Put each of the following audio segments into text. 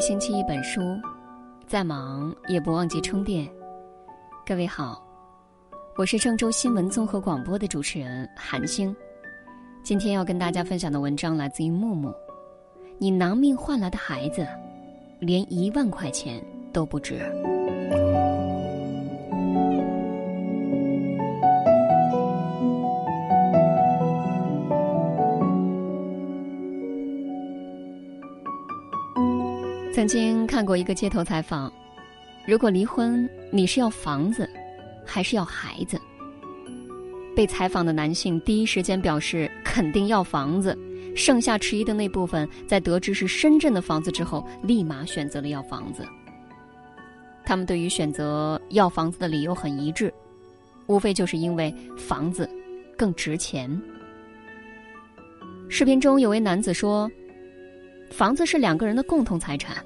星期一本书，再忙也不忘记充电。各位好，我是郑州新闻综合广播的主持人韩星。今天要跟大家分享的文章来自于木木。你拿命换来的孩子，连一万块钱都不值。曾经看过一个街头采访：如果离婚，你是要房子，还是要孩子？被采访的男性第一时间表示肯定要房子，剩下迟疑的那部分，在得知是深圳的房子之后，立马选择了要房子。他们对于选择要房子的理由很一致，无非就是因为房子更值钱。视频中有位男子说。房子是两个人的共同财产，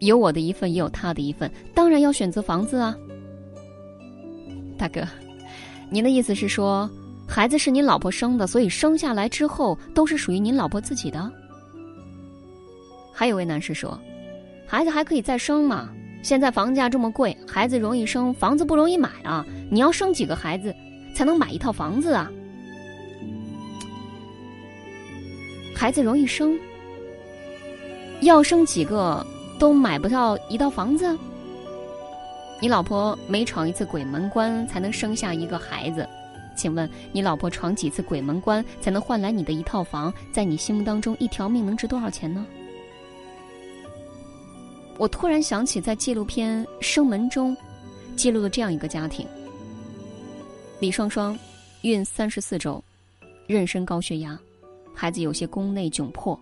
有我的一份，也有他的一份，当然要选择房子啊。大哥，您的意思是说，孩子是您老婆生的，所以生下来之后都是属于您老婆自己的？还有位男士说，孩子还可以再生嘛？现在房价这么贵，孩子容易生，房子不容易买啊！你要生几个孩子，才能买一套房子啊？孩子容易生。要生几个都买不到一套房子。你老婆每闯一次鬼门关才能生下一个孩子，请问你老婆闯几次鬼门关才能换来你的一套房？在你心目当中，一条命能值多少钱呢？我突然想起在纪录片《生门》中记录了这样一个家庭：李双双孕三十四周，妊娠高血压，孩子有些宫内窘迫。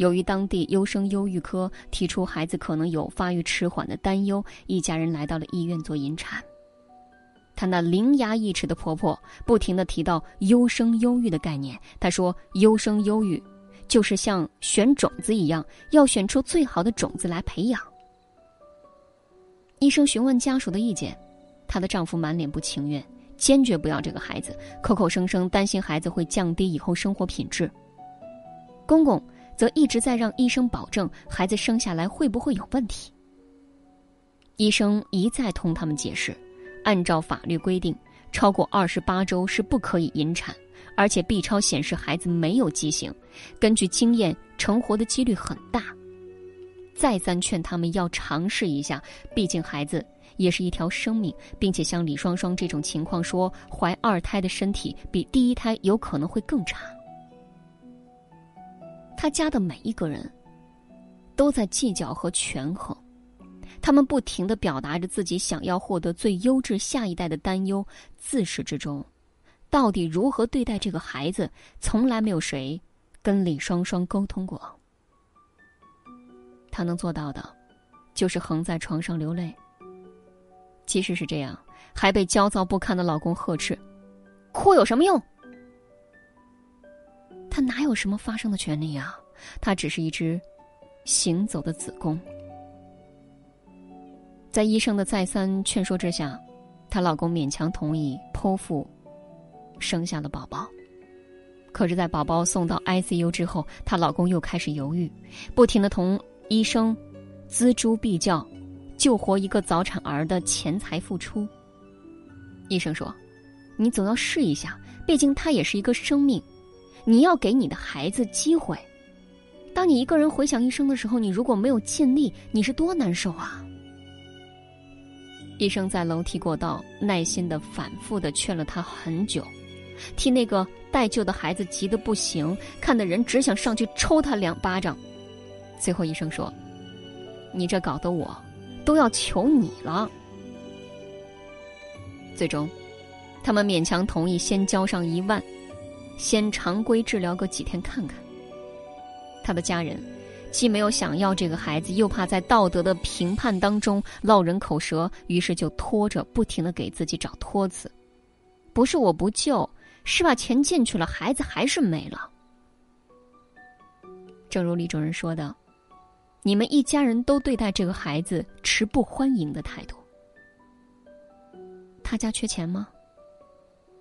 由于当地优生优育科提出孩子可能有发育迟缓的担忧，一家人来到了医院做引产。她那伶牙俐齿的婆婆不停地提到优生优育的概念。她说：“优生优育，就是像选种子一样，要选出最好的种子来培养。”医生询问家属的意见，她的丈夫满脸不情愿，坚决不要这个孩子，口口声声担心孩子会降低以后生活品质。公公。则一直在让医生保证孩子生下来会不会有问题。医生一再同他们解释，按照法律规定，超过二十八周是不可以引产，而且 B 超显示孩子没有畸形，根据经验成活的几率很大。再三劝他们要尝试一下，毕竟孩子也是一条生命，并且像李双双这种情况，说怀二胎的身体比第一胎有可能会更差。他家的每一个人，都在计较和权衡，他们不停的表达着自己想要获得最优质下一代的担忧。自始至终，到底如何对待这个孩子，从来没有谁跟李双双沟通过。他能做到的，就是横在床上流泪。即使是这样，还被焦躁不堪的老公呵斥：“哭有什么用？”他哪有什么发声的权利啊？他只是一只行走的子宫。在医生的再三劝说之下，她老公勉强同意剖腹生下了宝宝。可是，在宝宝送到 ICU 之后，她老公又开始犹豫，不停的同医生锱铢必较，救活一个早产儿的钱财付出。医生说：“你总要试一下，毕竟他也是一个生命。”你要给你的孩子机会。当你一个人回想一生的时候，你如果没有尽力，你是多难受啊！医生在楼梯过道耐心的、反复的劝了他很久，替那个待救的孩子急得不行，看的人只想上去抽他两巴掌。最后，医生说：“你这搞得我都要求你了。”最终，他们勉强同意先交上一万。先常规治疗个几天看看。他的家人既没有想要这个孩子，又怕在道德的评判当中落人口舌，于是就拖着，不停的给自己找托词。不是我不救，是把钱进去了，孩子还是没了。正如李主任说的：“你们一家人都对待这个孩子持不欢迎的态度。”他家缺钱吗？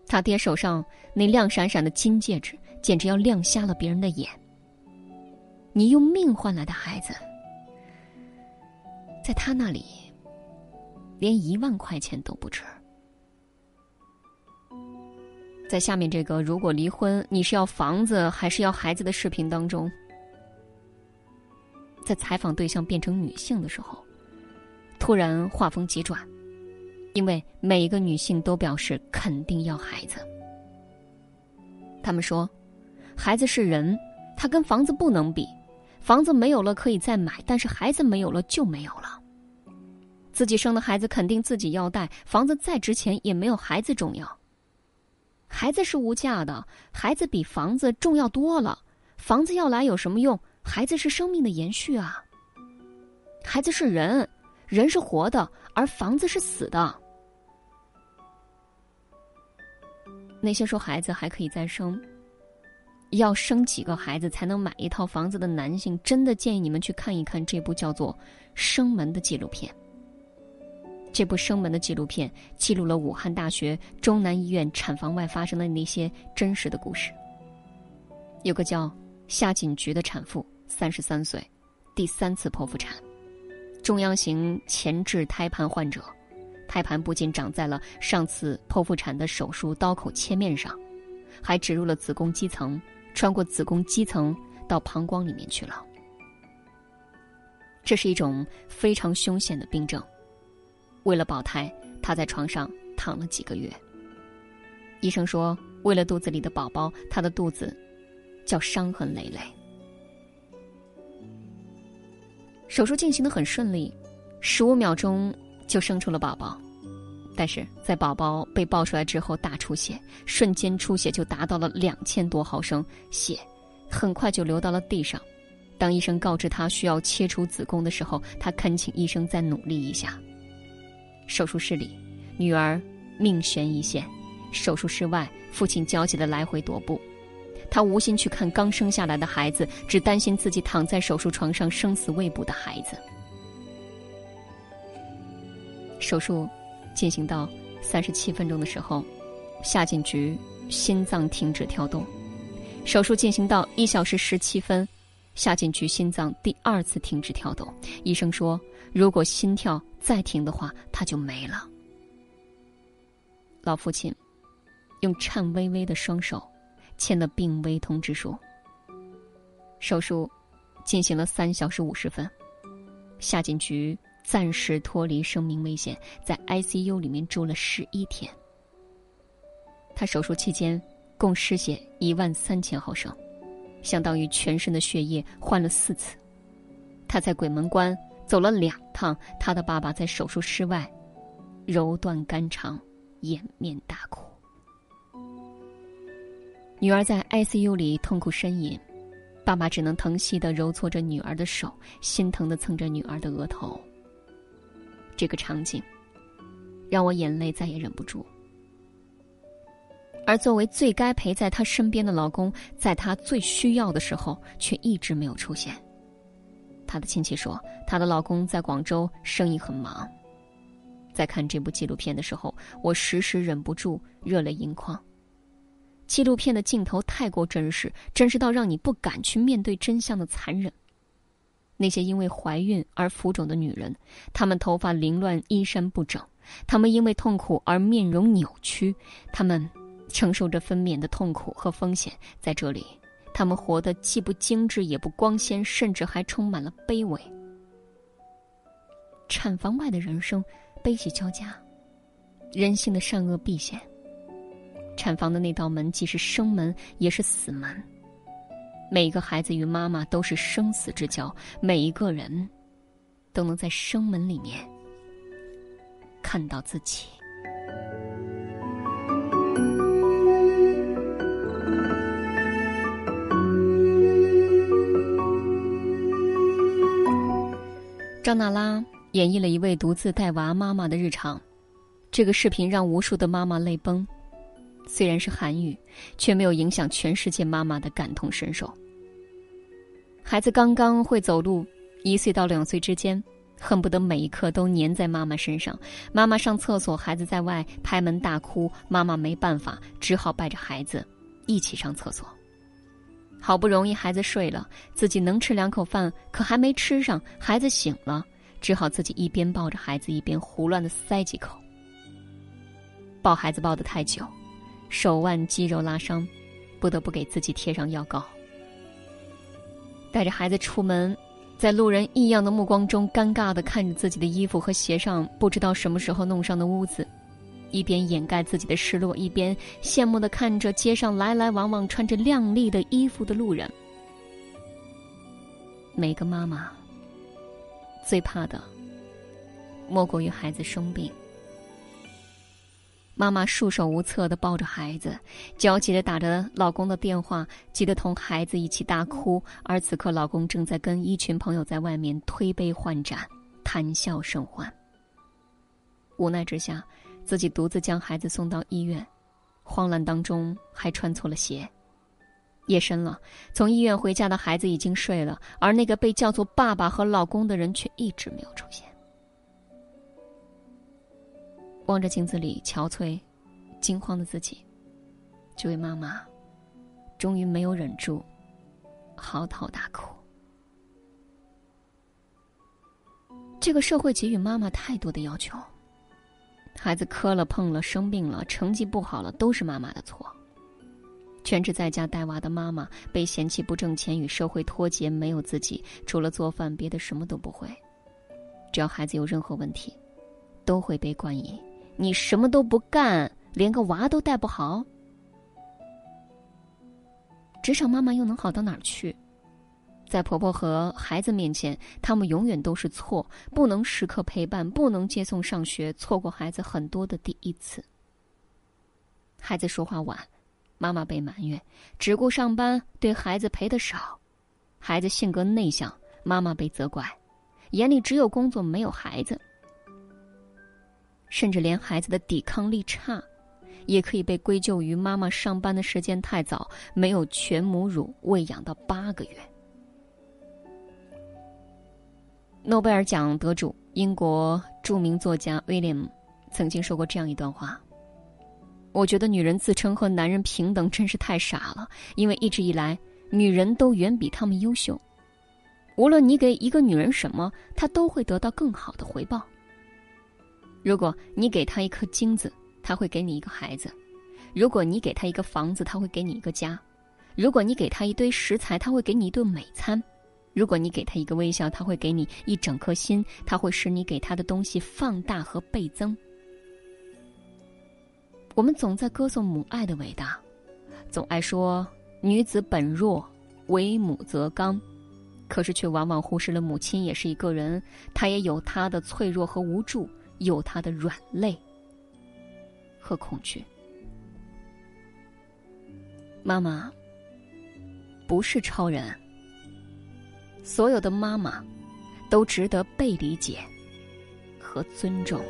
他爹手上那亮闪闪的金戒指，简直要亮瞎了别人的眼。你用命换来的孩子，在他那里，连一万块钱都不值。在下面这个“如果离婚，你是要房子还是要孩子”的视频当中，在采访对象变成女性的时候，突然画风急转，因为每一个女性都表示肯定要孩子。他们说：“孩子是人，他跟房子不能比，房子没有了可以再买，但是孩子没有了就没有了。自己生的孩子肯定自己要带，房子再值钱也没有孩子重要。”孩子是无价的，孩子比房子重要多了。房子要来有什么用？孩子是生命的延续啊。孩子是人，人是活的，而房子是死的。那些说孩子还可以再生，要生几个孩子才能买一套房子的男性，真的建议你们去看一看这部叫做《生门》的纪录片。这部《生门》的纪录片记录了武汉大学中南医院产房外发生的那些真实的故事。有个叫夏锦菊的产妇，三十三岁，第三次剖腹产，中央型前置胎盘患者，胎盘不仅长在了上次剖腹产的手术刀口切面上，还植入了子宫肌层，穿过子宫肌层到膀胱里面去了。这是一种非常凶险的病症。为了保胎，她在床上躺了几个月。医生说，为了肚子里的宝宝，她的肚子叫伤痕累累。手术进行的很顺利，十五秒钟就生出了宝宝。但是在宝宝被抱出来之后，大出血，瞬间出血就达到了两千多毫升，血很快就流到了地上。当医生告知她需要切除子宫的时候，她恳请医生再努力一下。手术室里，女儿命悬一线；手术室外，父亲焦急的来回踱步。他无心去看刚生下来的孩子，只担心自己躺在手术床上生死未卜的孩子。手术进行到三十七分钟的时候，夏锦菊心脏停止跳动。手术进行到一小时十七分，夏锦菊心脏第二次停止跳动。医生说，如果心跳。再停的话，他就没了。老父亲用颤巍巍的双手签了病危通知书。手术进行了三小时五十分，夏锦菊暂时脱离生命危险，在 ICU 里面住了十一天。他手术期间共失血一万三千毫升，相当于全身的血液换了四次。他在鬼门关。走了两趟，他的爸爸在手术室外揉断肝肠，掩面大哭。女儿在 ICU 里痛苦呻吟，爸爸只能疼惜的揉搓着女儿的手，心疼的蹭着女儿的额头。这个场景让我眼泪再也忍不住。而作为最该陪在她身边的老公，在她最需要的时候，却一直没有出现。她的亲戚说，她的老公在广州生意很忙。在看这部纪录片的时候，我时时忍不住热泪盈眶。纪录片的镜头太过真实，真实到让你不敢去面对真相的残忍。那些因为怀孕而浮肿的女人，她们头发凌乱、衣衫不整；她们因为痛苦而面容扭曲；她们承受着分娩的痛苦和风险，在这里。她们活得既不精致也不光鲜，甚至还充满了卑微。产房外的人生，悲喜交加，人性的善恶毕现。产房的那道门既是生门，也是死门。每一个孩子与妈妈都是生死之交，每一个人，都能在生门里面看到自己。张娜拉演绎了一位独自带娃妈妈的日常，这个视频让无数的妈妈泪崩。虽然是韩语，却没有影响全世界妈妈的感同身受。孩子刚刚会走路，一岁到两岁之间，恨不得每一刻都粘在妈妈身上。妈妈上厕所，孩子在外拍门大哭，妈妈没办法，只好带着孩子一起上厕所。好不容易孩子睡了，自己能吃两口饭，可还没吃上，孩子醒了，只好自己一边抱着孩子，一边胡乱的塞几口。抱孩子抱得太久，手腕肌肉拉伤，不得不给自己贴上药膏。带着孩子出门，在路人异样的目光中，尴尬的看着自己的衣服和鞋上不知道什么时候弄上的污渍，一边掩盖自己的失落，一边羡慕的看着街上来来往往穿着靓丽的衣服的路人。每个妈妈最怕的，莫过于孩子生病。妈妈束手无策的抱着孩子，焦急的打着老公的电话，急得同孩子一起大哭。而此刻，老公正在跟一群朋友在外面推杯换盏，谈笑甚欢。无奈之下，自己独自将孩子送到医院，慌乱当中还穿错了鞋。夜深了，从医院回家的孩子已经睡了，而那个被叫做爸爸和老公的人却一直没有出现。望着镜子里憔悴、惊慌的自己，这位妈妈终于没有忍住，嚎啕大哭。这个社会给予妈妈太多的要求，孩子磕了碰了、生病了、成绩不好了，都是妈妈的错。全职在家带娃的妈妈被嫌弃不挣钱、与社会脱节，没有自己，除了做饭别的什么都不会。只要孩子有任何问题，都会被冠以。你什么都不干，连个娃都带不好，职场妈妈又能好到哪儿去？在婆婆和孩子面前，他们永远都是错，不能时刻陪伴，不能接送上学，错过孩子很多的第一次。孩子说话晚，妈妈被埋怨；只顾上班，对孩子陪的少；孩子性格内向，妈妈被责怪，眼里只有工作，没有孩子。甚至连孩子的抵抗力差，也可以被归咎于妈妈上班的时间太早，没有全母乳喂养到八个月。诺贝尔奖得主、英国著名作家威廉姆曾经说过这样一段话：“我觉得女人自称和男人平等真是太傻了，因为一直以来，女人都远比他们优秀。无论你给一个女人什么，她都会得到更好的回报。”如果你给他一颗金子，他会给你一个孩子；如果你给他一个房子，他会给你一个家；如果你给他一堆食材，他会给你一顿美餐；如果你给他一个微笑，他会给你一整颗心，他会使你给他的东西放大和倍增。我们总在歌颂母爱的伟大，总爱说女子本弱，为母则刚，可是却往往忽视了母亲也是一个人，她也有她的脆弱和无助。有他的软肋和恐惧。妈妈不是超人，所有的妈妈都值得被理解和尊重。